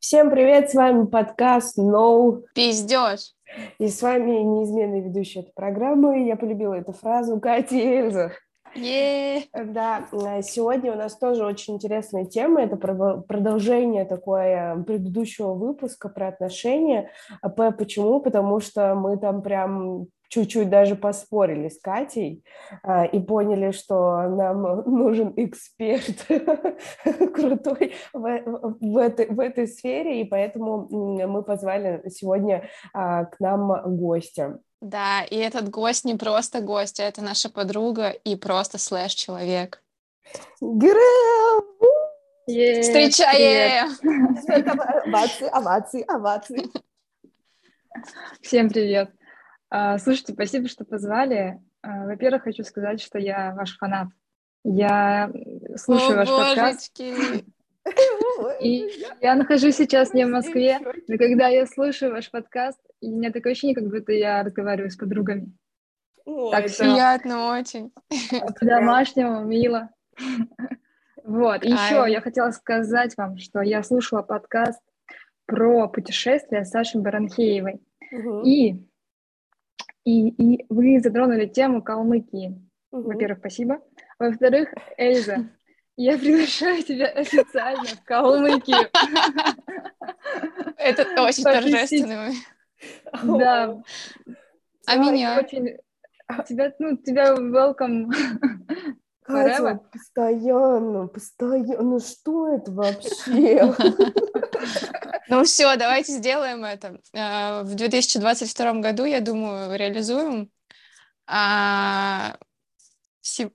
Всем привет, с вами подкаст No Пиздешь. И с вами неизменный ведущий этой программы. Я полюбила эту фразу Катя и Эльза. Yeah. Да, э, сегодня у нас тоже очень интересная тема. Это продолжение такое предыдущего выпуска про отношения. А почему? Потому что мы там прям чуть-чуть даже поспорили с Катей а, и поняли, что нам нужен эксперт крутой в, в, этой, в этой сфере, и поэтому мы позвали сегодня а, к нам гостя. Да, и этот гость не просто гость, а это наша подруга и просто слэш-человек. Грэм! Встречаем! Овации, овации, овации. Всем привет! А, слушайте, спасибо, что позвали. А, во-первых, хочу сказать, что я ваш фанат. Я слушаю О, ваш божечки. подкаст. И я нахожусь сейчас не в Москве, но когда я слушаю ваш подкаст, у меня такое ощущение, как будто я разговариваю с подругами. Ой, так приятно очень. По-домашнему, мило. Вот, еще я хотела сказать вам, что я слушала подкаст про путешествия с Сашей Баранхеевой. Угу. И и, и вы затронули тему Калмыкии. Угу. Во-первых, спасибо. Во-вторых, Эльза, я приглашаю тебя официально в Калмыкию. Это очень торжественно. Да. А меня? Тебя, ну, тебя welcome Катя, постоянно, постоянно. Ну что это вообще? Ну все, давайте сделаем это. Э, в 2022 году, я думаю, реализуем. А,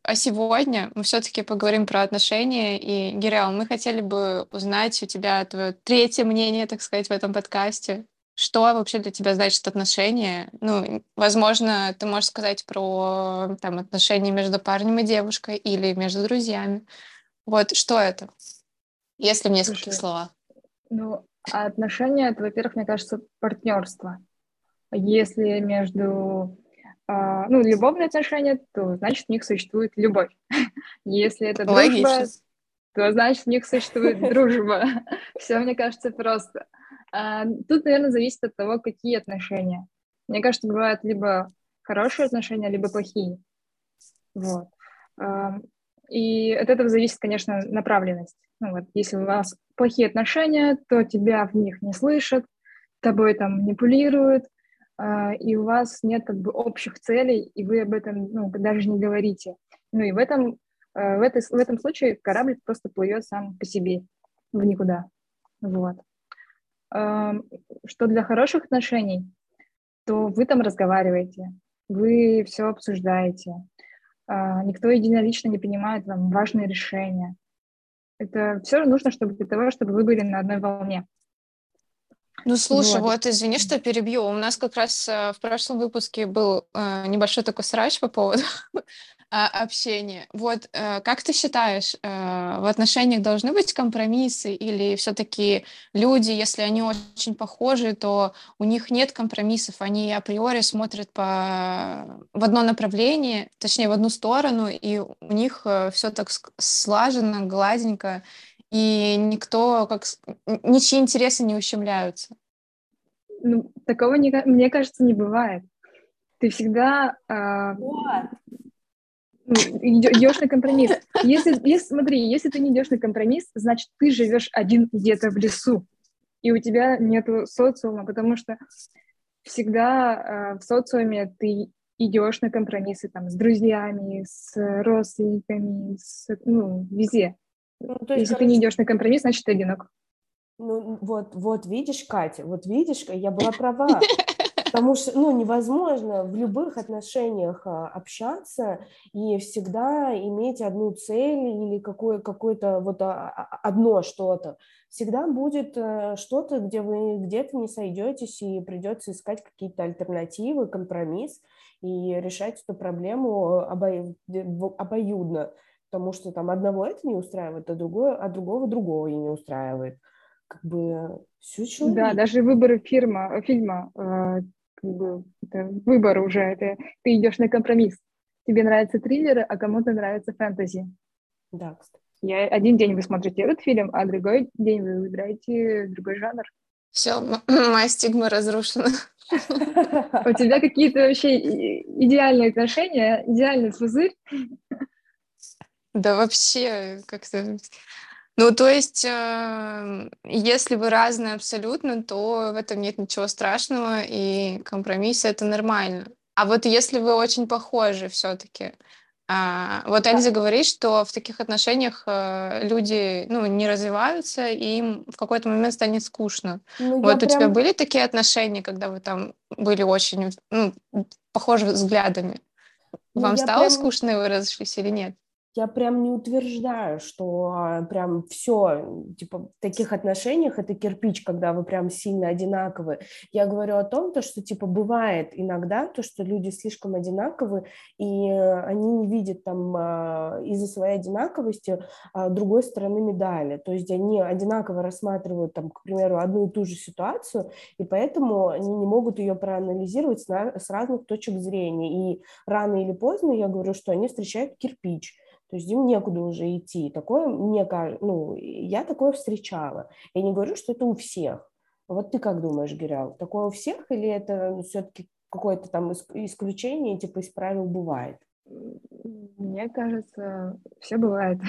а сегодня мы все-таки поговорим про отношения. И, Гиреал, мы хотели бы узнать у тебя твое третье мнение, так сказать, в этом подкасте. Что вообще для тебя значит отношения? Ну, возможно, ты можешь сказать про там, отношения между парнем и девушкой или между друзьями. Вот что это, если в нескольких Слушай, словах? Ну, а отношения, это, во-первых, мне кажется, партнерство. Если между э, ну, любовные отношения, то значит в них существует любовь. Если это дружба, то значит в них существует дружба. Все, мне кажется, просто. А, тут, наверное, зависит от того, какие отношения. Мне кажется, бывают либо хорошие отношения, либо плохие. Вот. И от этого зависит, конечно, направленность. Ну, вот, если у вас плохие отношения, то тебя в них не слышат, тобой там манипулируют, э, и у вас нет как бы общих целей, и вы об этом ну, даже не говорите. Ну и в этом, э, в, этой, в этом случае корабль просто плывет сам по себе в никуда. Вот. Э, что для хороших отношений, то вы там разговариваете, вы все обсуждаете, никто единолично не принимает вам важные решения, это все нужно чтобы для того, чтобы вы были на одной волне. Ну, слушай, вот. вот извини, что перебью. У нас как раз э, в прошлом выпуске был э, небольшой такой срач по поводу общения. Вот э, как ты считаешь, э, в отношениях должны быть компромиссы или все-таки люди, если они очень похожи, то у них нет компромиссов, они априори смотрят по... в одно направление, точнее в одну сторону, и у них э, все так слаженно, гладенько, и никто, как ничьи интересы не ущемляются. Ну, такого, не, мне кажется, не бывает. Ты всегда э, идешь на компромисс. Если, если, смотри, если ты не идешь на компромисс, значит, ты живешь один где-то в лесу, и у тебя нету социума, потому что всегда э, в социуме ты идешь на компромиссы там с друзьями, с родственниками, с, ну, везде. Ну, то есть, Если короче... ты не идешь на компромисс, значит, ты одинок. Ну, вот, вот видишь, Катя, вот видишь, я была права. Потому что, ну, невозможно в любых отношениях а, общаться и всегда иметь одну цель или какое, какое-то вот а, а, одно что-то. Всегда будет э, что-то, где вы где-то не сойдетесь и придется искать какие-то альтернативы, компромисс и решать эту проблему обоюдно потому что там одного это не устраивает, а, другое, а другого другого и не устраивает. Как бы все человек. Да, даже выбор фирма, фильма, э, как бы, это выбор уже, это ты идешь на компромисс. Тебе нравятся триллеры, а кому-то нравится фэнтези. Да, кстати. Я один день вы смотрите этот фильм, а другой день вы выбираете другой жанр. Все, моя стигма разрушена. У тебя какие-то вообще идеальные отношения, идеальный пузырь? Да вообще как-то... Ну, то есть, э, если вы разные абсолютно, то в этом нет ничего страшного, и компромиссы это нормально. А вот если вы очень похожи все-таки, а, вот Эльза говорит, что в таких отношениях э, люди ну, не развиваются, и им в какой-то момент станет скучно. Ну, вот у прям... тебя были такие отношения, когда вы там были очень ну, похожи взглядами? Ну, Вам стало прям... скучно, и вы разошлись или нет? Я прям не утверждаю, что а, прям все, типа, в таких отношениях это кирпич, когда вы прям сильно одинаковы. Я говорю о том, то, что, типа, бывает иногда то, что люди слишком одинаковы, и они не видят там а, из-за своей одинаковости а, другой стороны медали. То есть они одинаково рассматривают, там, к примеру, одну и ту же ситуацию, и поэтому они не могут ее проанализировать с разных точек зрения. И рано или поздно я говорю, что они встречают кирпич то есть им некуда уже идти. Такое мне кажется, ну, я такое встречала. Я не говорю, что это у всех. Вот ты как думаешь, Герял, такое у всех или это все-таки какое-то там исключение, типа из правил бывает? Мне кажется, все бывает.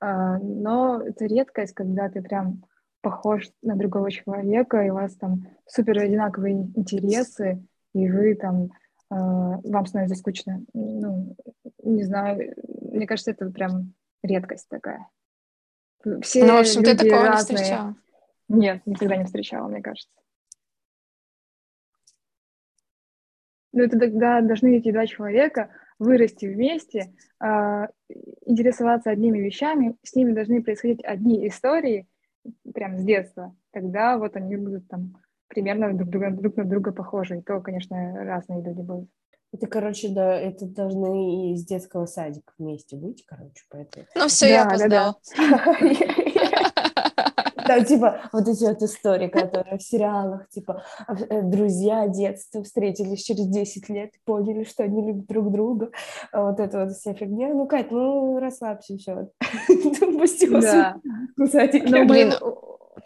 А, но это редкость, когда ты прям похож на другого человека, и у вас там супер одинаковые интересы, и вы там а, вам становится скучно. Ну, не знаю, мне кажется, это прям редкость такая. Все ну, в общем, люди ты такого разные. не встречала? Нет, никогда не встречала, мне кажется. Ну, это тогда должны эти два человека вырасти вместе, э, интересоваться одними вещами, с ними должны происходить одни истории, прям с детства. Тогда вот они будут там примерно друг, друга, друг на друга похожи. И то, конечно, разные люди будут. Это, короче, да, это должны из детского садика вместе быть, короче, поэтому... Ну все, да, я опоздал. Да, типа, вот эти вот истории, которые в сериалах, типа, э, друзья детства встретились через 10 лет, поняли, что они любят друг друга, а вот это вот вся фигня. Ну, Кать, ну, расслабься, все. Да. Ну, блин,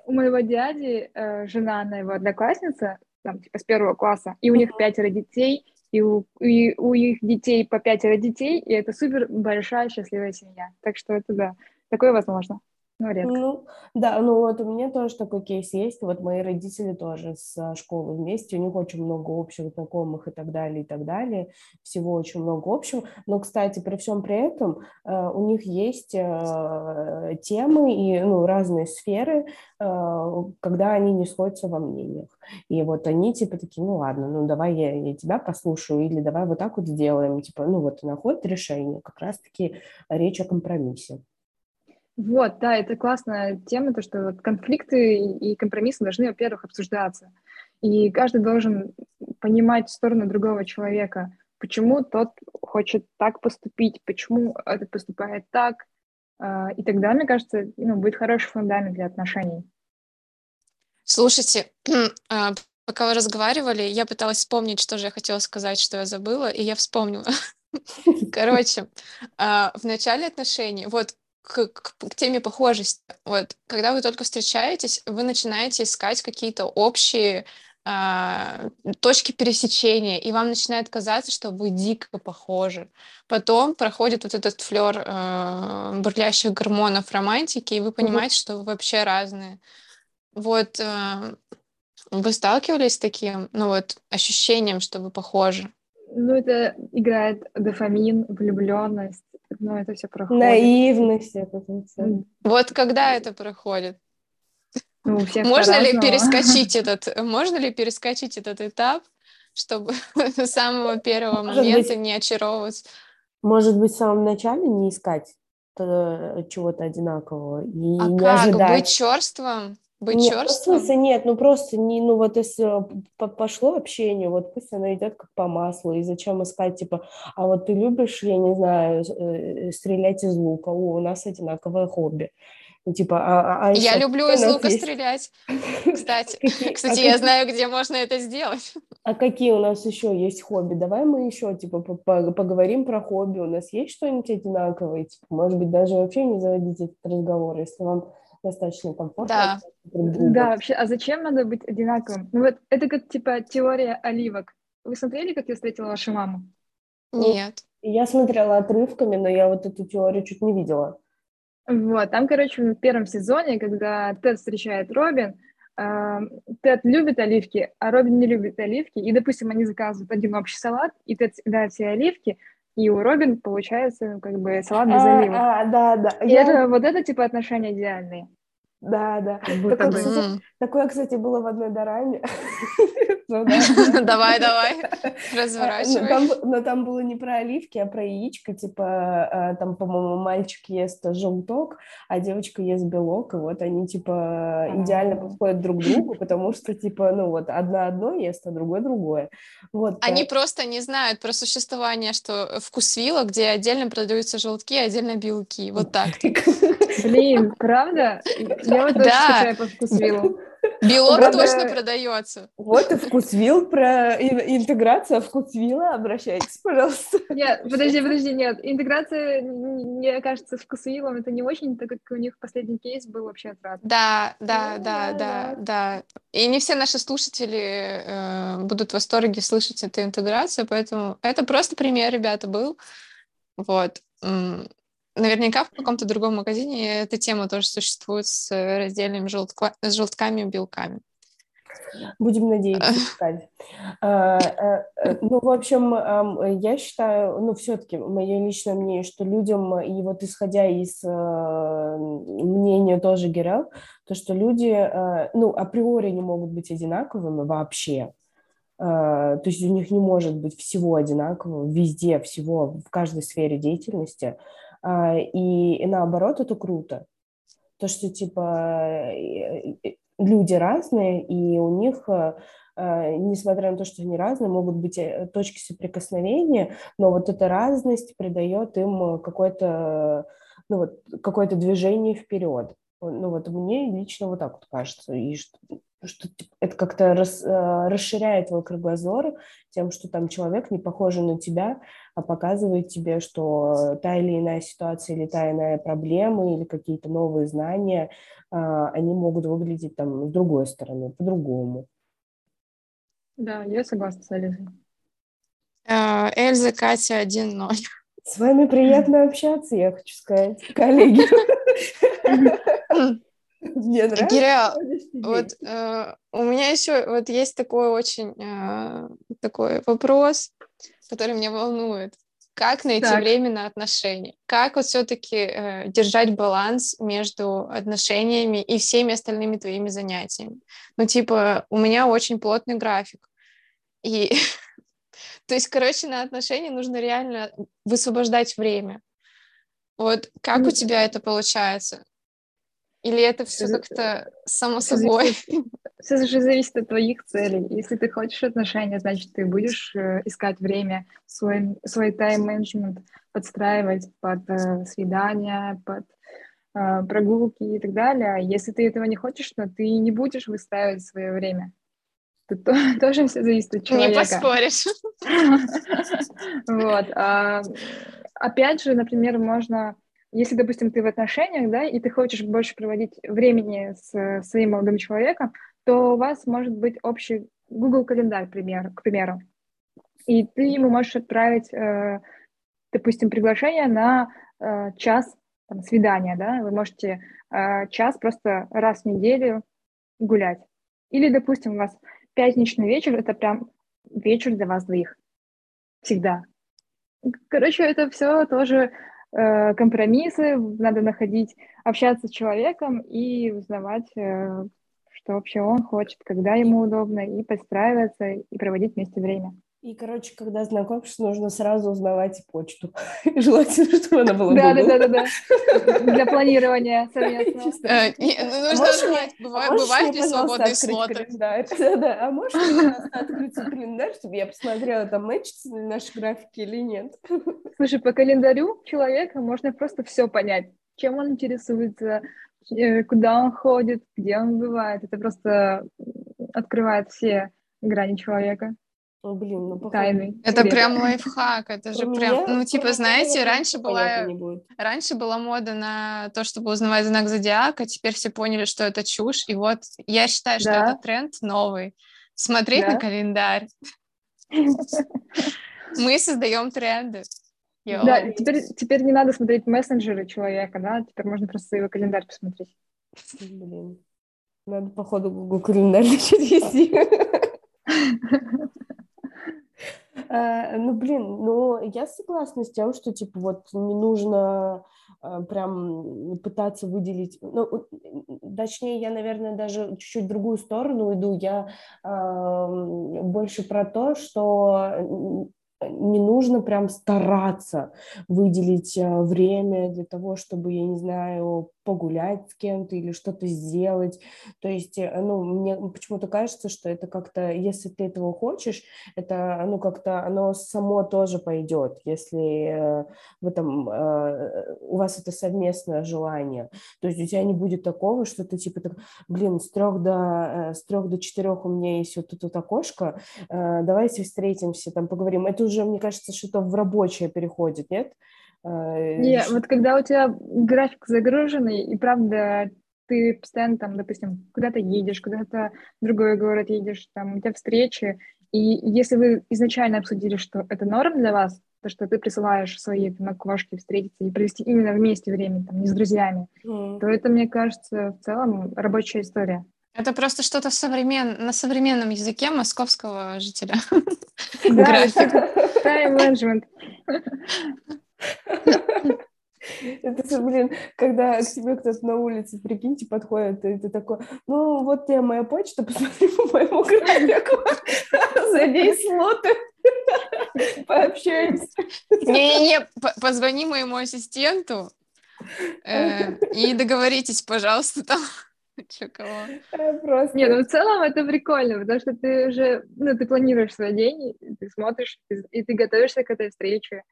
у моего дяди э, жена, она его одноклассница, там, типа, с первого класса, и у них пятеро детей, и у, и у их детей по пятеро детей, и это супер большая счастливая семья. Так что это да, такое возможно. Ну, редко. Ну, да, ну вот у меня тоже такой кейс есть. Вот мои родители тоже с школы вместе, у них очень много общих знакомых и так далее, и так далее. Всего очень много общего. Но, кстати, при всем при этом э, у них есть э, темы и ну, разные сферы, э, когда они не сходятся во мнениях. И вот они типа такие, ну ладно, ну давай я, я тебя послушаю, или давай вот так вот сделаем. Типа, ну вот находят решение. Как раз-таки речь о компромиссе. Вот, да, это классная тема, то, что вот конфликты и компромиссы должны, во-первых, обсуждаться. И каждый должен понимать сторону другого человека, почему тот хочет так поступить, почему этот поступает так. А, и тогда, мне кажется, ну, будет хороший фундамент для отношений. Слушайте, а, пока вы разговаривали, я пыталась вспомнить, что же я хотела сказать, что я забыла, и я вспомнила. Короче, а, в начале отношений, вот к, к, к теме похожести. Вот, когда вы только встречаетесь, вы начинаете искать какие-то общие э, точки пересечения, и вам начинает казаться, что вы дико похожи. Потом проходит вот этот флер э, бурлящих гормонов романтики, и вы понимаете, что вы вообще разные. Вот э, вы сталкивались с таким, ну вот, ощущением, что вы похожи? Ну, это играет дофамин, влюбленность, но это все проходит. Наивность это. Вот когда это проходит? Ну, можно ли перескочить этот, можно ли перескочить этот этап, чтобы с самого первого может момента быть, не очаровываться? Может быть, в самом начале не искать чего-то одинакового и а не как? ожидать. Быть черством? Быть нет, черством? Ну, смысле, нет, ну просто не, ну вот если пошло общение, вот пусть оно идет как по маслу, и зачем искать, типа, а вот ты любишь, я не знаю, э, стрелять из лука, о, у нас одинаковое хобби. Типа, а, а я люблю из лука есть... стрелять. Кстати, а кстати, я знаю, где можно это сделать. А какие у нас еще есть хобби? Давай мы еще типа поговорим про хобби. У нас есть что-нибудь одинаковое? Типа, может быть, даже вообще не заводить этот разговор, если вам достаточно комфортно. Да. Да, вообще, а зачем надо быть одинаковым? Ну вот это как типа теория оливок. Вы смотрели, как я встретила вашу маму? Нет. Я смотрела отрывками, но я вот эту теорию чуть не видела. Вот, там, короче, в первом сезоне, когда Тед встречает Робин, э, Тед любит оливки, а Робин не любит оливки, и, допустим, они заказывают один общий салат, и Тед съедает все оливки, и у Робин получается как бы салат без а. А, да, да. И я... это, вот это типа отношения идеальные. Да, да. Такое, кстати, такое, кстати, было в одной дораме. Ну давай, давай, разворачивай. Но там было не про оливки, а про яичко, типа, а, там, по-моему, мальчик ест желток, а девочка ест белок, и вот они, типа, идеально подходят друг к другу, потому что, типа, ну вот, одна одно ест, а другое другое. Вот. Они просто не знают про существование, что вкусвилла, где отдельно продаются желтки, а отдельно белки, вот так. Блин, правда? Я вот тоже скучаю по вкусвиллу. Белок Правда, точно продается. Вот и вкусвилл про интеграция вкусвилла. Обращайтесь, пожалуйста. Нет, подожди, подожди, нет. Интеграция, мне кажется, с вкусвиллом это не очень, так как у них последний кейс был вообще отвратный. Да, да, да, да, да. И не все наши слушатели э, будут в восторге слышать эту интеграцию, поэтому это просто пример, ребята, был. Вот. Наверняка в каком-то другом магазине эта тема тоже существует с раздельными желтка... с желтками и белками. Будем надеяться, искать. А, а, э, ну, в общем, я считаю, ну, все-таки мое личное мнение, что людям, и вот исходя из а, мнения тоже Герел, то, что люди, ну, априори не могут быть одинаковыми вообще. То есть у них не может быть всего одинакового везде, всего, в каждой сфере деятельности. А, и, и наоборот, это круто. То, что, типа, люди разные, и у них, а, а, несмотря на то, что они разные, могут быть э, точки соприкосновения, но вот эта разность придает им какое-то ну, вот, какое-то движение вперед. Ну, вот мне лично вот так вот кажется. И что, что это как-то рас, расширяет твой кругозор тем, что там человек не похожий на тебя, а показывает тебе, что та или иная ситуация или та иная проблема или какие-то новые знания, а, они могут выглядеть там с другой стороны, по-другому. Да, я согласна с Эльзой. А, Эльза, Катя, 1-0. С вами приятно общаться, я хочу сказать, коллеги. Мне нравится. Кирилл, вот э, у меня еще вот есть такой очень э, такой вопрос, который меня волнует. Как найти так. время на отношения? Как вот все-таки э, держать баланс между отношениями и всеми остальными твоими занятиями? Ну, типа, у меня очень плотный график. И, то есть, короче, на отношения нужно реально высвобождать время. Вот как у тебя это получается? Или это все как-то само собой? Все же зависит от твоих целей. Если ты хочешь отношения, значит, ты будешь э, искать время, свой, свой тайм-менеджмент подстраивать под э, свидания, под э, прогулки и так далее. Если ты этого не хочешь, то ты не будешь выстраивать свое время. Тут тоже все зависит от человека. Не поспоришь. Вот. А, опять же, например, можно если, допустим, ты в отношениях, да, и ты хочешь больше проводить времени с своим молодым человеком, то у вас может быть общий Google календарь, пример, к примеру. И ты ему можешь отправить, э, допустим, приглашение на э, час там, свидания, да, вы можете э, час просто раз в неделю гулять. Или, допустим, у вас пятничный вечер, это прям вечер для вас двоих. Всегда. Короче, это все тоже Э, компромиссы, надо находить, общаться с человеком и узнавать, э, что вообще он хочет, когда ему удобно, и подстраиваться, и проводить вместе время. И, короче, когда знакомишься, нужно сразу узнавать почту. Желательно, чтобы она была Да, да, да, да, да. Для планирования совместно. Э, ну, нужно знать, бывают ли свободные слоты. Да, да. А можешь, открыть календарь, чтобы я посмотрела, там мэчится ли наши графики или нет? Слушай, по календарю человека можно просто все понять чем он интересуется, э, куда он ходит, где он бывает. Это просто открывает все грани человека. О, блин, ну, походу. Это прям лайфхак, это же прям, ну, типа, знаете, раньше была, раньше была мода на то, чтобы узнавать знак зодиака, теперь все поняли, что это чушь, и вот я считаю, что Да. это тренд новый. Смотреть Да. на календарь. Мы создаем тренды. Да, теперь, теперь не надо смотреть мессенджеры человека, да, теперь можно просто его календарь посмотреть. Блин. Надо, походу, Google календарь начать вести. А, Ну, блин, ну, я согласна с тем, что, типа, вот не нужно а, прям пытаться выделить, ну, точнее, я, наверное, даже чуть-чуть другую сторону иду, я а, м, больше про то, что не нужно прям стараться выделить а, время для того, чтобы, я не знаю, погулять с кем-то или что-то сделать. То есть, э, ну, мне почему-то кажется, что это как-то, если ты этого хочешь, это, ну, как-то оно само тоже пойдет, если э, в этом, э, у вас это совместное желание. То есть у тебя не будет такого, что ты типа так, блин, с трех до, э, с трех до четырех у меня есть вот тут вот окошко, э, давайте встретимся, там поговорим. Это уже, мне кажется, что-то в рабочее переходит, нет? Э, Не, вот когда у тебя график загруженный, и правда ты постоянно там, допустим, куда-то едешь, куда-то в другой город едешь, там у тебя встречи, и если вы изначально обсудили, что это норм для вас, то, что ты присылаешь свои там, окошки встретиться и провести именно вместе время, там, не с друзьями, М. то это, мне кажется, в целом рабочая история. Это просто что-то современ... на современном языке московского жителя. Да, График. Тайм-менеджмент. Это, всё, блин, когда к тебе кто-то на улице, прикиньте, подходит, и ты такой, ну, вот тебе моя почта, посмотри по моему графику, забей слоты, пообщаемся. Не-не-не, позвони моему ассистенту э, и договоритесь, пожалуйста, там, чё кого. Э, Просто. Не, ну в целом это прикольно, потому что ты уже, ну, ты планируешь свой день, ты смотришь, ты- и ты готовишься к этой встрече.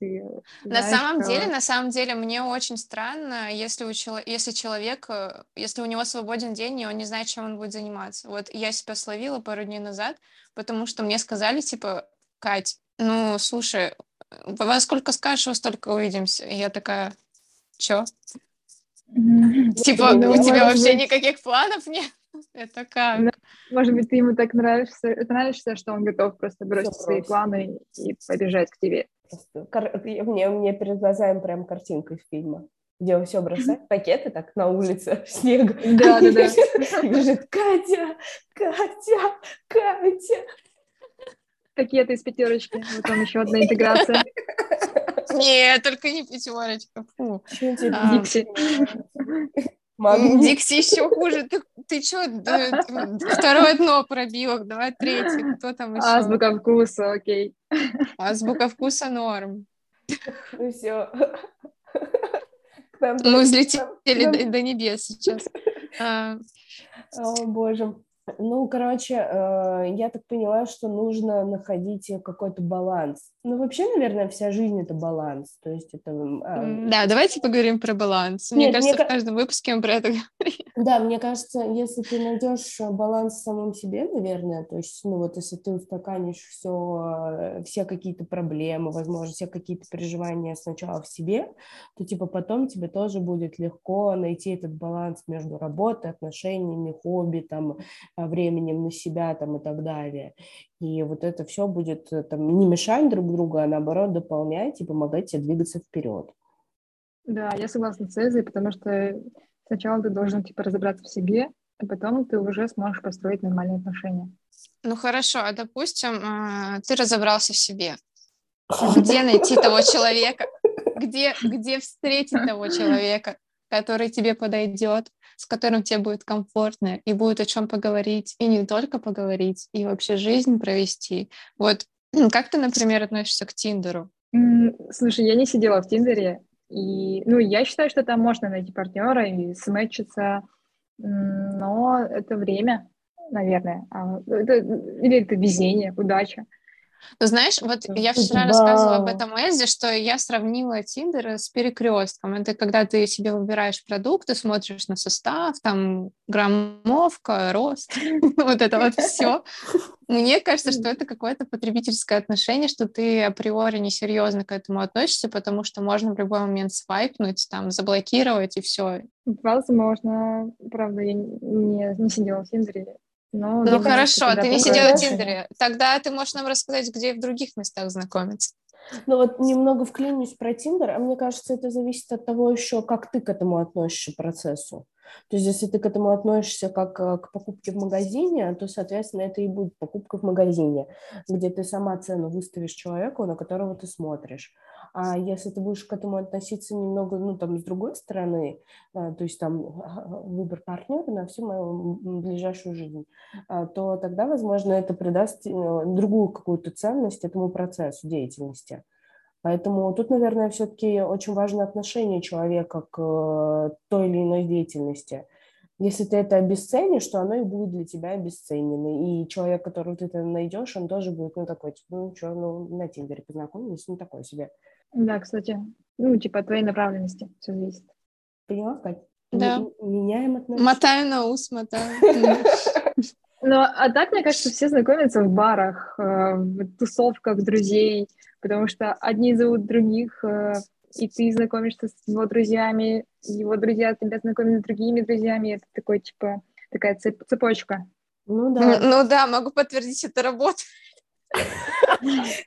Ты На знаешь, самом что- деле, на самом деле, мне очень странно, если у чело- если человек, э, если у него свободен день, и он не знает, чем он будет заниматься. Вот я себя словила пару дней назад, потому что мне сказали, типа, Кать, ну, слушай, во сколько скажешь, во столько увидимся. И я такая, чё? Типа, Ну, у тебя вообще никаких планов нет? Это как? Да. Может быть, ты ему так нравишься, это нравишься, что он готов просто бросить свои планы и побежать к тебе. Мне, мне перед глазами прям картинка из фильма, где он все бросает, пакеты так на улице, в снег. Да, да, да. Бежит, Катя, Катя, Катя. Пакеты из пятерочки. Вот там еще одна интеграция. Нет, только не пятерочка. Фу. А, Дикси. Дикси еще хуже. Ты, ты что, второе дно пробил, давай третье. Кто там еще? Азбука вкуса, окей. Азбука вкуса норм. Ну все. Мы взлетели до, до небес сейчас. А, О, боже. Ну, короче, э, я так поняла, что нужно находить какой-то баланс. Ну, вообще, наверное, вся жизнь — это баланс. То есть это... а, да, давайте поговорим про баланс. Мне Нет, кажется, мне в каждом выпуске мы про это говорим. Да, мне кажется, если ты найдешь баланс в самом себе, наверное, то есть, ну вот если ты устаканишь все, все какие-то проблемы, возможно, все какие-то переживания сначала в себе, то типа потом тебе тоже будет легко найти этот баланс между работой, отношениями, хобби, там, временем на себя там и так далее. И вот это все будет э, там не мешать друг другу, а наоборот дополнять и помогать тебе двигаться вперед. Да, я согласна с Эзой, потому что сначала ты должен типа разобраться в себе, а потом ты уже сможешь построить нормальные отношения. Ну хорошо, а допустим, а, ты разобрался в себе. Где найти того человека? Где, где встретить того человека, который тебе подойдет, с которым тебе будет комфортно, и будет о чем поговорить, и не только поговорить, и вообще жизнь провести. Вот как ты, например, относишься к Тиндеру? Слушай, я не сидела в Тиндере, и, ну, я считаю, что там можно найти партнера и сметчиться, но это время, наверное, А, это- или это везение, удача. Ну, знаешь, вот я вчера рассказывала об этом Эзе, что я сравнила Тиндер с перекрестком. Это когда ты себе выбираешь продукты, смотришь на состав, там граммовка, рост, вот это вот все. Мне кажется, что это какое-то потребительское отношение, что ты априори несерьезно к этому относишься, потому что можно в любой момент свайпнуть, там, заблокировать и все. Возможно. Правда, я не, не сидела в Тиндере, ну, ну хорошо, ты не сидела в Тиндере. Тогда ты можешь нам рассказать, где и в других местах знакомиться. Ну вот немного вклинюсь про Тиндер, а мне кажется, это зависит от того еще, как ты к этому относишься процессу. То есть если ты к этому относишься как э, к покупке в магазине, то, соответственно, это и будет покупка в магазине, где ты сама цену выставишь человеку, на которого ты смотришь. А если ты будешь к этому относиться немного, ну, там, с другой стороны, э, то есть там выбор партнера на всю мою ближайшую жизнь, э, то тогда, возможно, это придаст другую какую-то ценность этому процессу деятельности. Поэтому тут, наверное, все-таки очень важно отношение человека к э, той или иной деятельности. Если ты это обесценишь, то оно и будет для тебя обесценено. И человек, которого ты там найдешь, он тоже будет, ну, такой, типа, ну, что, ну, на Тиндере познакомились, ну, такой себе. Да, кстати. Ну, типа, от твоей направленности все зависит. Поняла, Кать? Да. Меняем отношения. Мотаю на ус, мотаю. Ну, а так, мне кажется, все знакомятся в барах, э, в тусовках друзей, потому что одни зовут других, э, и ты знакомишься с его друзьями, его друзья тебя знакомят с другими друзьями, это такой, типа, такая цеп цепочка. Ну да. Ну, ну да, могу подтвердить, это работает.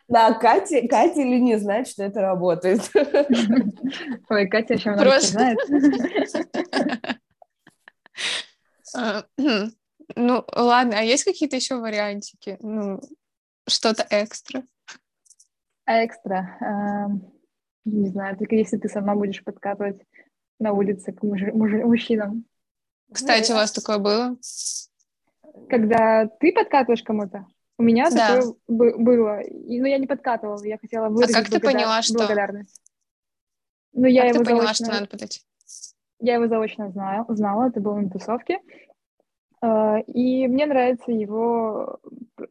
Да, Катя, Катя или не знает, что это работает. Ой, Катя еще много знает. А, ну, ладно, а есть какие-то еще вариантики? Ну, что-то экстра? Экстра. Эм, не знаю, только если ты сама будешь подкатывать на улице к муж, муж, мужчинам. Кстати, у вас такое было? Когда ты подкатываешь кому-то? У меня да. такое было. И, но ну, я не подкатывала, я хотела выразить а как ты поняла, что... благодарность. Ну, я как его ты поняла, заочно... что надо подойти? Я его заочно знала, знала, это было на тусовке. А, и мне нравится его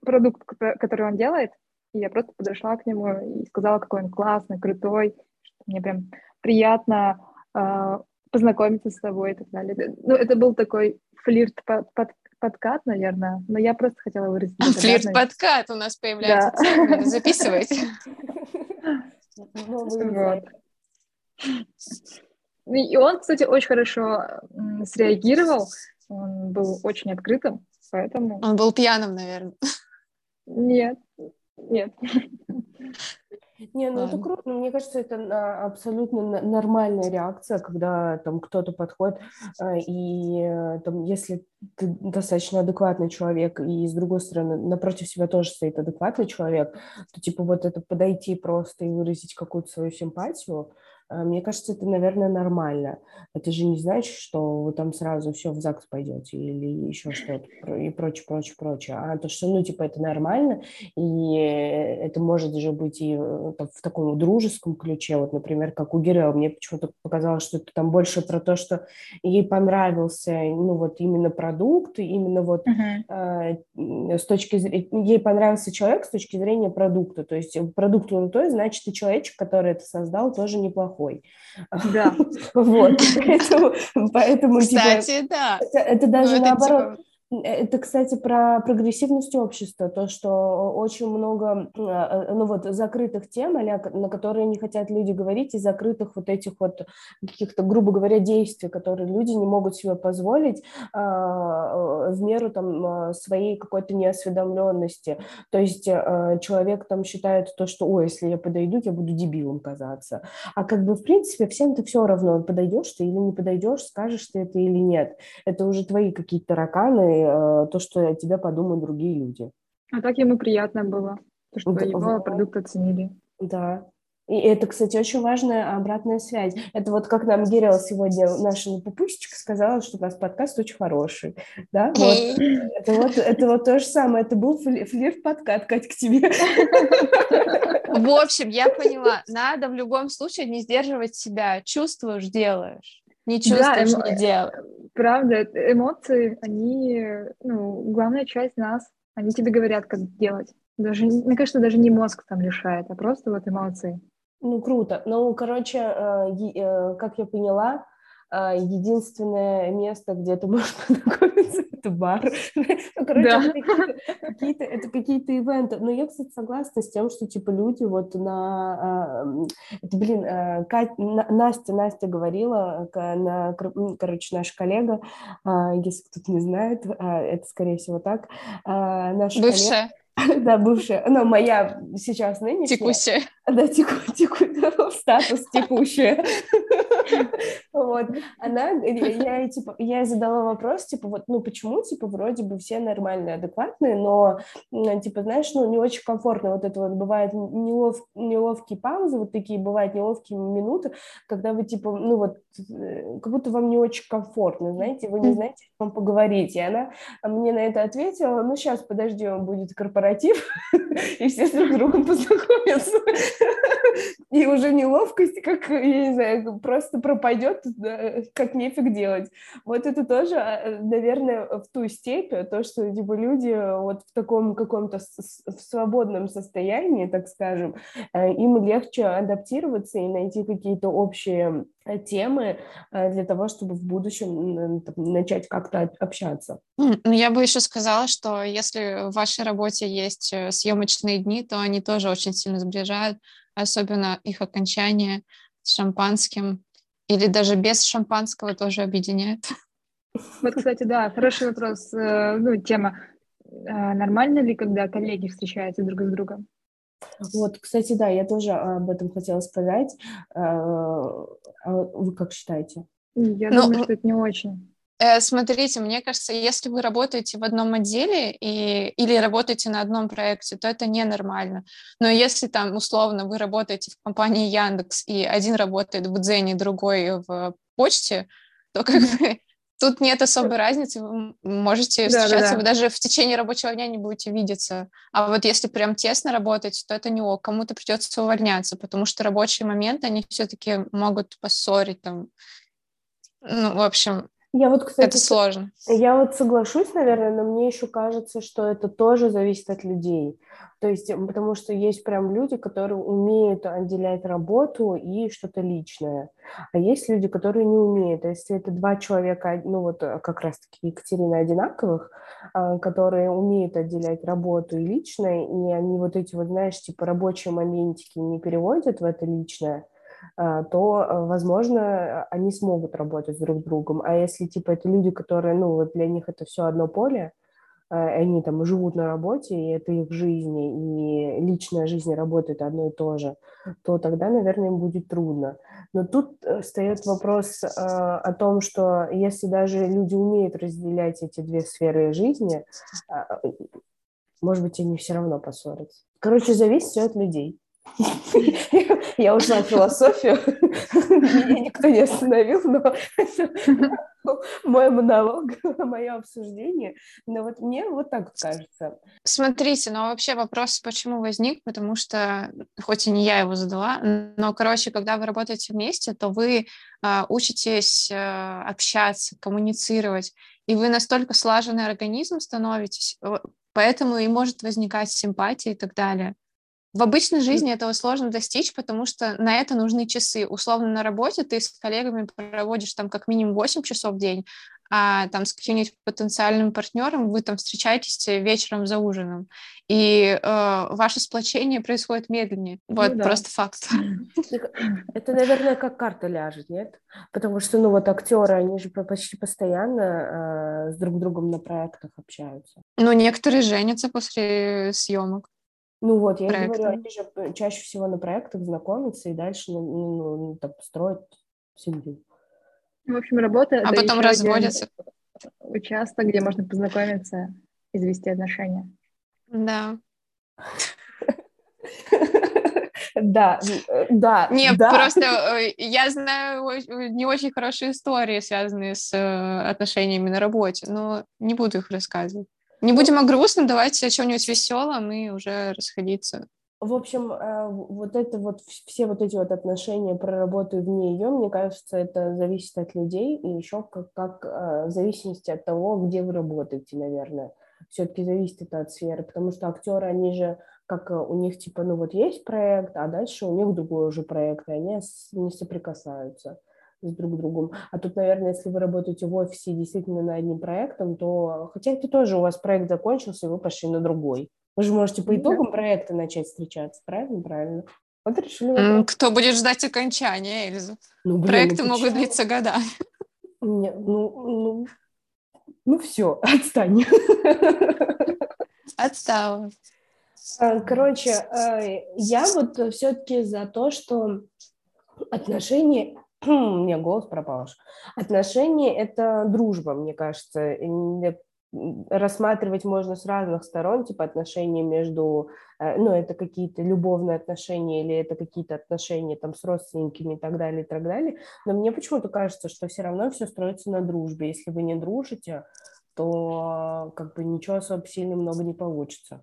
продукт, который он делает. И я просто подошла к нему и сказала, какой он классный, крутой, что мне прям приятно э, познакомиться с тобой и так далее. Ну, это был такой флирт под, под, подкат, наверное, но я просто хотела выразить Флирт-подкат у нас появляется. Да. Записывайте. Вот. И он, кстати, очень хорошо среагировал. Он был очень открытым, поэтому... Он был пьяным, наверное. Нет, нет. Не, ну это круто. Мне кажется, это абсолютно нормальная реакция, когда там кто-то подходит, а, и э, там, если ты достаточно адекватный человек, и с другой стороны, напротив себя тоже стоит адекватный человек, то типа вот это подойти просто и выразить какую-то свою симпатию, мне кажется, это, наверное, нормально. Это же не значит, что вы там сразу все в ЗАГС пойдете или еще что-то и прочее, прочее, прочее. А то, что, ну, типа, это нормально, и это может же быть и э, там, в таком дружеском ключе. Вот, например, как у Герел. Мне почему-то показалось, что это там больше про то, что ей понравился, ну, вот именно продукт, именно вот uh-huh. э, с точки зрения... Ей понравился человек с точки зрения продукта. То есть продукт крутой, значит, и человечек, который это создал, тоже неплохой плохой. Да. Вот, поэтому, типа, Кстати, да. Это, даже ну, наоборот. Типа это, кстати, про прогрессивность общества, то, что очень много, а, ну вот, закрытых тем, на которые не хотят люди говорить, и закрытых вот этих вот каких-то, грубо говоря, действий, которые люди не могут себе позволить а, в меру там своей какой-то неосведомленности. То есть человек там считает то, что, ой, если я подойду, я буду дебилом казаться. А как бы, в принципе, всем-то все равно, подойдешь ты или не подойдешь, скажешь ты это или нет. Это уже твои какие-то тараканы, Э, то, что о тебе подумают другие люди. А так ему приятно было, то, что да, его вот. продукт оценили. Да. И это, кстати, очень важная обратная связь. Это вот как нам Герел сегодня, наша пупусечка, сказала, что у нас подкаст очень хороший. Да? Вот. Это, вот, это вот то же самое. Это был флирт-подкат, Кать, к тебе. В общем, я поняла. Надо в любом случае не сдерживать себя. Чувствуешь, делаешь. Не чувствуешь, да, не делаешь. Правда, эмоции, они, ну, главная часть нас. Они тебе говорят, как делать. Даже, мне кажется, даже не мозг там решает, а просто вот эмоции. Ну, круто. Ну, короче, как я поняла, единственное место, где ты можешь познакомиться, это бар. ну, короче, да. это какие-то, это какие-то ивенты. Но я, кстати, согласна с тем, что, типа, люди вот на... А, это, блин, а, Кать, Настя, Настя говорила, на, короче, наш коллега, если кто-то не знает, это, скорее всего, так. Наша Бывшая. Коллега, Да, бывшая, но моя сейчас нынешняя. Текущая. Да, теку, теку, статус текущая. Вот, она, я, типа, я задала вопрос, типа, вот, ну, почему, типа, вроде бы все нормальные, адекватные, но, типа, знаешь, ну, не очень комфортно, вот это вот бывает нелов, неловкие паузы, вот такие бывают неловкие минуты, когда вы, типа, ну, вот, э, как будто вам не очень комфортно, знаете, вы не знаете, о чем поговорить, и она мне на это ответила, ну, сейчас, подожди, он будет корпоратив, и все с друг другом познакомятся, и уже неловкость, как, я не знаю, просто пропадет, как нефиг делать. Вот это тоже, а, наверное, в ту степь, то, что типа, люди вот в таком каком-то в свободном состоянии, так скажем, э, им легче адаптироваться и найти какие-то общие темы э, для того, чтобы в будущем начать как-то общаться. Ну, я бы еще сказала, что если в вашей работе есть съемочные дни, то они тоже очень сильно сближают, особенно их окончание с шампанским или даже без шампанского тоже объединяет. Вот, кстати, да, хороший вопрос. Э, ну, тема. Нормально ли, когда коллеги встречаются друг с другом? Вот, кстати, да, я тоже об этом хотела сказать. А, а вы как считаете? Я ну, думаю, что это не очень. Э, смотрите, мне кажется, если вы работаете в одном отделе и, или работаете на одном проекте, то это ненормально. Но если там, условно, вы работаете в компании Яндекс, и один работает в Дзене, другой в почте, то как бы тут нет особой разницы, вы можете встречаться, да, да, да. вы даже в течение рабочего дня не будете видеться. А вот если прям тесно работать, то это не ок, кому-то придется увольняться, потому что рабочие моменты, они все-таки могут поссорить там. Ну, в общем, я вот, кстати, это сложно. Я вот соглашусь, наверное, но мне еще кажется, что это тоже зависит от людей. То есть, потому что есть прям люди, которые умеют отделять работу и что-то личное. А есть люди, которые не умеют. А если это два человека, ну вот э, как раз-таки Екатерина одинаковых, а, которые умеют отделять работу и личное, и они вот эти вот, знаешь, типа рабочие моментики не переводят в это личное, то, э, возможно, они смогут работать друг с другом. А если, типа, это люди, которые, ну, вот для них это все одно поле, а, они там живут на работе, и это их жизнь, и личная жизнь и работа – это одно и то же, то тогда, наверное, им будет трудно. Но тут э, встает вопрос а, о том, что если даже люди умеют разделять эти две сферы жизни, может быть, они все равно поссорятся. Короче, зависит все от людей. Я ушла в философию, меня никто не остановил, но мой монолог, мое обсуждение. Но вот мне вот так кажется. Смотрите, но вообще вопрос, почему возник, потому что, хоть и не я его задала, но, короче, когда вы работаете вместе, то вы э, учитесь э, общаться, коммуницировать, и вы настолько слаженный организм становитесь, поэтому и может возникать симпатия и так далее. В обычной жизни этого сложно достичь, потому что на это нужны часы. Условно на работе ты с коллегами проводишь там как минимум 8 часов в день, а там с каким-нибудь потенциальным партнером вы там встречаетесь вечером за ужином, и э, ваше сплочение происходит медленнее. Ну вот, ну, да. просто факт. Это, наверное, как карта ляжет, нет? Потому что, ну, вот актеры, они же почти постоянно э, с друг другом на проектах общаются. Ну, некоторые женятся после съемок. Ну вот, я проекта. говорю, они же чаще всего на проектах знакомятся и дальше ну, ну, ну так, строят семью. В общем, работа... А потом разводятся. Участок, где можно познакомиться и завести отношения. Да. Да, э, да. Не, да. просто э, я знаю не очень хорошие истории, связанные с э, отношениями на работе, но не буду их рассказывать. Не будем о грустном, давайте о чем-нибудь веселом и уже расходиться. В общем, э, вот это вот все вот эти вот отношения про работу вне ее, мне кажется, это зависит от людей и еще как, как э, в зависимости от того, где вы работаете, наверное. все-таки зависит это от сферы, потому что актеры, они же, как э, у них, типа, ну вот есть проект, а дальше у них другой уже проект, и они не соприкасаются с друг другом. А тут, наверное, если вы работаете в офисе действительно над одним проектом, то, хотя это тоже у вас проект закончился, и вы пошли на другой. Вы же можете по итогам да. проекта начать встречаться, правильно? Правильно. Вот решили. Кто будет ждать окончания, Эльза? Ну, блин, Проекты ну, могут длиться года. Нет, ну, ну, ну все, отстань. Отстала. А, короче, э, я вот все-таки за то, что отношения... У меня голос пропал. Отношения – это дружба, мне кажется рассматривать можно с разных сторон, типа отношения между, э, ну, это какие-то любовные отношения или это какие-то отношения там с родственниками и так далее, и так далее. Но мне почему-то кажется, что все равно все строится на дружбе. Если вы не дружите, то как бы ничего особо сильно много не получится.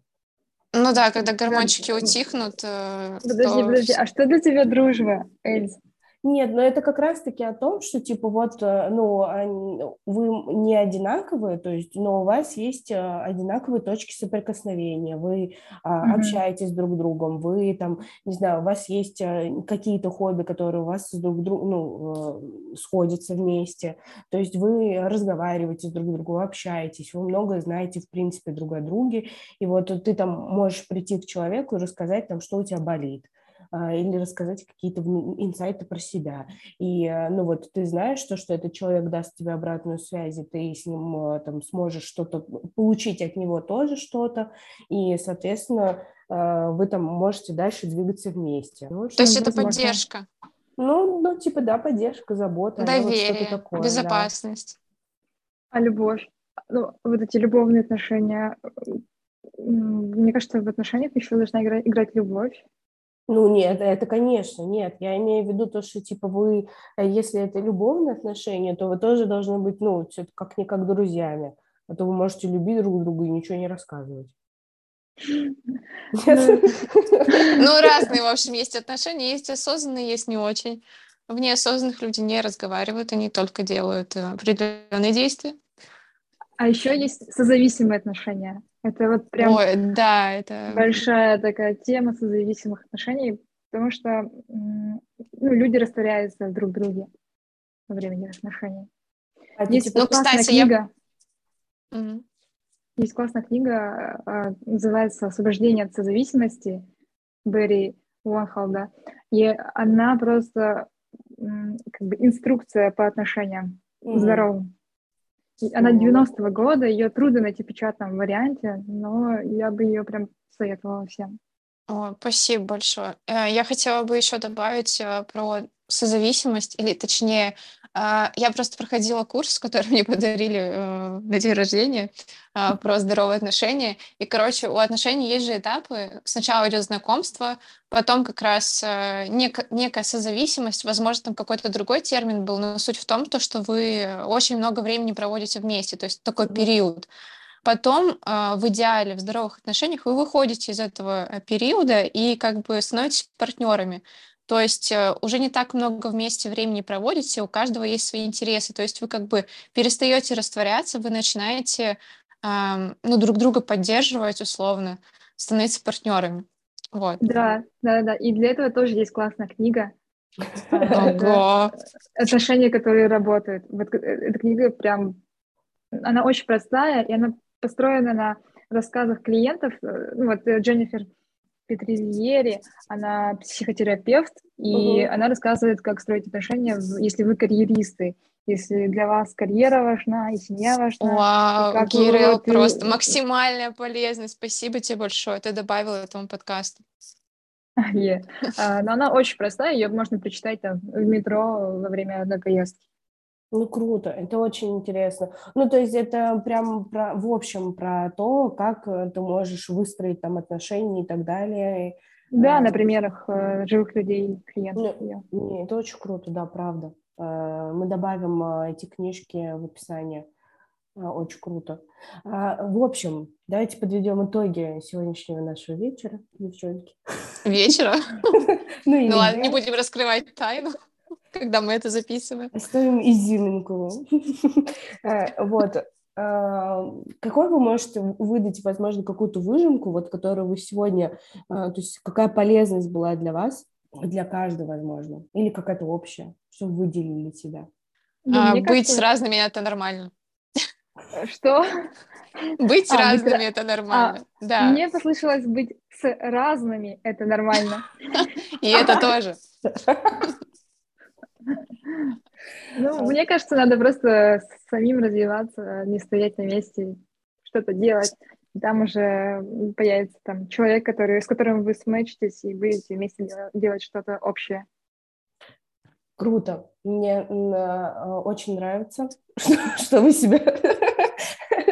Ну да, когда гормончики утихнут. Э, подожди, то... подожди, а что для тебя дружба, Эльза? Нет, но это как раз-таки о том, что, типа, вот, э, ну, вы не одинаковые, то есть, но у вас есть э, одинаковые точки соприкосновения, вы mm-hmm. общаетесь друг с другом, вы там, не знаю, у вас есть э, какие-то хобби, которые у вас друг друг, ну, сходятся вместе, то есть вы разговариваете с друг другом, общаетесь, вы многое знаете, в принципе, друг о друге, и вот ты там можешь прийти к человеку и рассказать там, что у тебя болит, или рассказать какие-то инсайты про себя. И, э, ну вот, ты знаешь то, что этот человек даст тебе обратную связь, и ты с ним э, там сможешь что-то получить от него тоже что-то, и, соответственно, э, вы там можете дальше двигаться вместе. Ну, то есть это поддержка? Ну, ну, типа, да, поддержка, забота. Доверие, вот такое, безопасность. Да. А любовь? Ну, вот эти любовные отношения, мне кажется, в отношениях еще должна играть, играть любовь. Ну, нет, это, конечно, нет. Я имею в виду то, что, типа, вы, э, если это любовные отношения, то вы тоже должны быть, ну, как-никак друзьями. А то вы можете любить друг друга и ничего не рассказывать. Ну, ну, разные, в общем, есть отношения, есть осознанные, есть не очень. В неосознанных люди не разговаривают, они только делают э, определенные действия. А еще есть созависимые отношения. Это вот прям Ой, да, это... большая такая тема созависимых отношений, потому что ну, люди растворяются друг в друге во время отношений. Есть ну, классная кстати, книга. Я... Угу. Есть классная книга, а, называется «Освобождение от созависимости» Берри Уанхолда. И она просто как бы инструкция по отношениям mm здоровым. Она 90-го года, ее трудно найти в печатном варианте, но я бы ее прям советовала всем. О, спасибо большое. Э, я хотела бы еще добавить э, про созависимость, или точнее я просто проходила курс, который мне подарили э, на день рождения а, про здоровые отношения. И, короче, у отношений есть же этапы. Сначала идет знакомство, потом как раз э, нек- некая созависимость, возможно, там какой-то другой термин был, но суть в том, то, что вы очень много времени проводите вместе, то есть такой период. Потом э, в идеале в здоровых отношениях вы выходите из этого периода и как бы становитесь партнерами. То есть э, уже не так много вместе времени проводите, у каждого есть свои интересы. То есть вы как бы перестаете растворяться, вы начинаете э, ну, друг друга поддерживать условно, становиться партнерами. Вот. Да, да, да. И для этого тоже есть классная книга. Ого. Отношения, которые работают. Вот э, эта книга прям, она очень простая, и она построена на рассказах клиентов. Э, ну, вот Дженнифер Петрильери, она психотерапевт, и угу. она рассказывает, как строить отношения, если вы карьеристы, если для вас карьера важна и семья важна. Вау, Кирилл, вы... просто максимальная полезность. Спасибо тебе большое, ты добавила этому подкасту. Yeah. Uh, но она очень простая, ее можно прочитать там в метро во время одной поездки. Ну, круто, это очень интересно. Ну, то есть это прям про, в общем про то, как э, ты можешь выстроить там отношения и так далее. Да, а, на примерах э, живых людей, клиентов. Ну, не, это очень круто, да, правда. Э, мы добавим э, эти книжки в описание. Э, очень круто. А, в общем, давайте подведем итоги сегодняшнего нашего вечера, девчонки. Вечера? Ну, ну ладно, не будем раскрывать тайну когда мы это записываем. Оставим изюминку. Э, вот. а, какой вы можете выдать, возможно, какую-то выжимку, вот, которую вы сегодня, а, то есть какая полезность была для вас, для каждого, возможно, или какая-то общая, что выделили себя? Ну, а, быть кажется... с разными — это нормально. Что? Быть а, разными быть... это нормально. А, да. Мне послышалось быть с разными это нормально. И это тоже. Ну, мне кажется, надо просто самим развиваться, не стоять на месте, что-то делать. Там уже появится там человек, который, с которым вы сметчитесь и будете вместе делать что-то общее. Круто. Мне очень нравится, что, что вы себя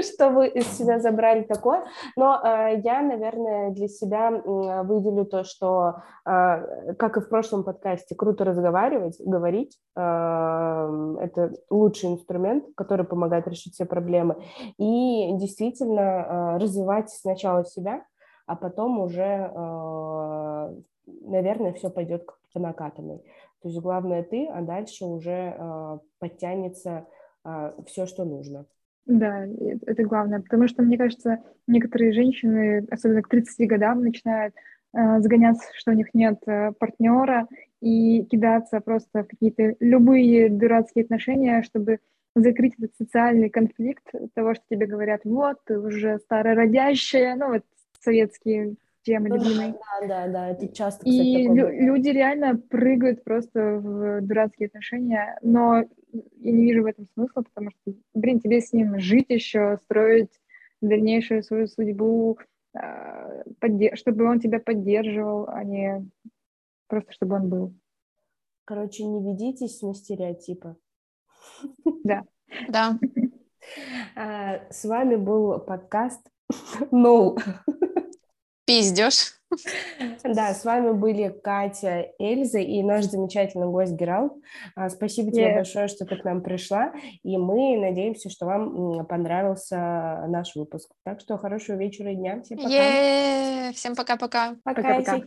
что вы из себя забрали такое. Но э, я, наверное, для себя э, выделю то, что, э, как и в прошлом подкасте, круто разговаривать, говорить. Э, это лучший инструмент, который помогает решить все проблемы. И действительно э, развивать сначала себя, а потом уже, э, наверное, все пойдет по накатанной. То есть главное ты, а дальше уже э, подтянется э, все, что нужно. Да, это главное, потому что, мне кажется, некоторые женщины, особенно к 30 годам, начинают э, загоняться, что у них нет э, партнера, и кидаться просто в какие-то любые дурацкие отношения, чтобы закрыть этот социальный конфликт того, что тебе говорят, вот, ты уже старородящая, ну, вот советские темы ну, любимые. Да, да, да, это часто, кстати, И лю- люди реально прыгают просто в дурацкие отношения, но я не вижу в этом смысла, потому что, блин, тебе с ним жить еще, строить дальнейшую свою судьбу, а, чтобы он тебя поддерживал, а не просто чтобы он был. Короче, не ведитесь на стереотипы. Да. Да. А, с вами был подкаст No. Пиздешь. Да, с вами были Катя, Эльза и наш замечательный гость Герал. А, спасибо тебе большое, что ты к нам пришла, и мы надеемся, что вам понравился наш выпуск. Так что хорошего вечера и дня. Всем пока. Всем пока-пока. Пока, пока.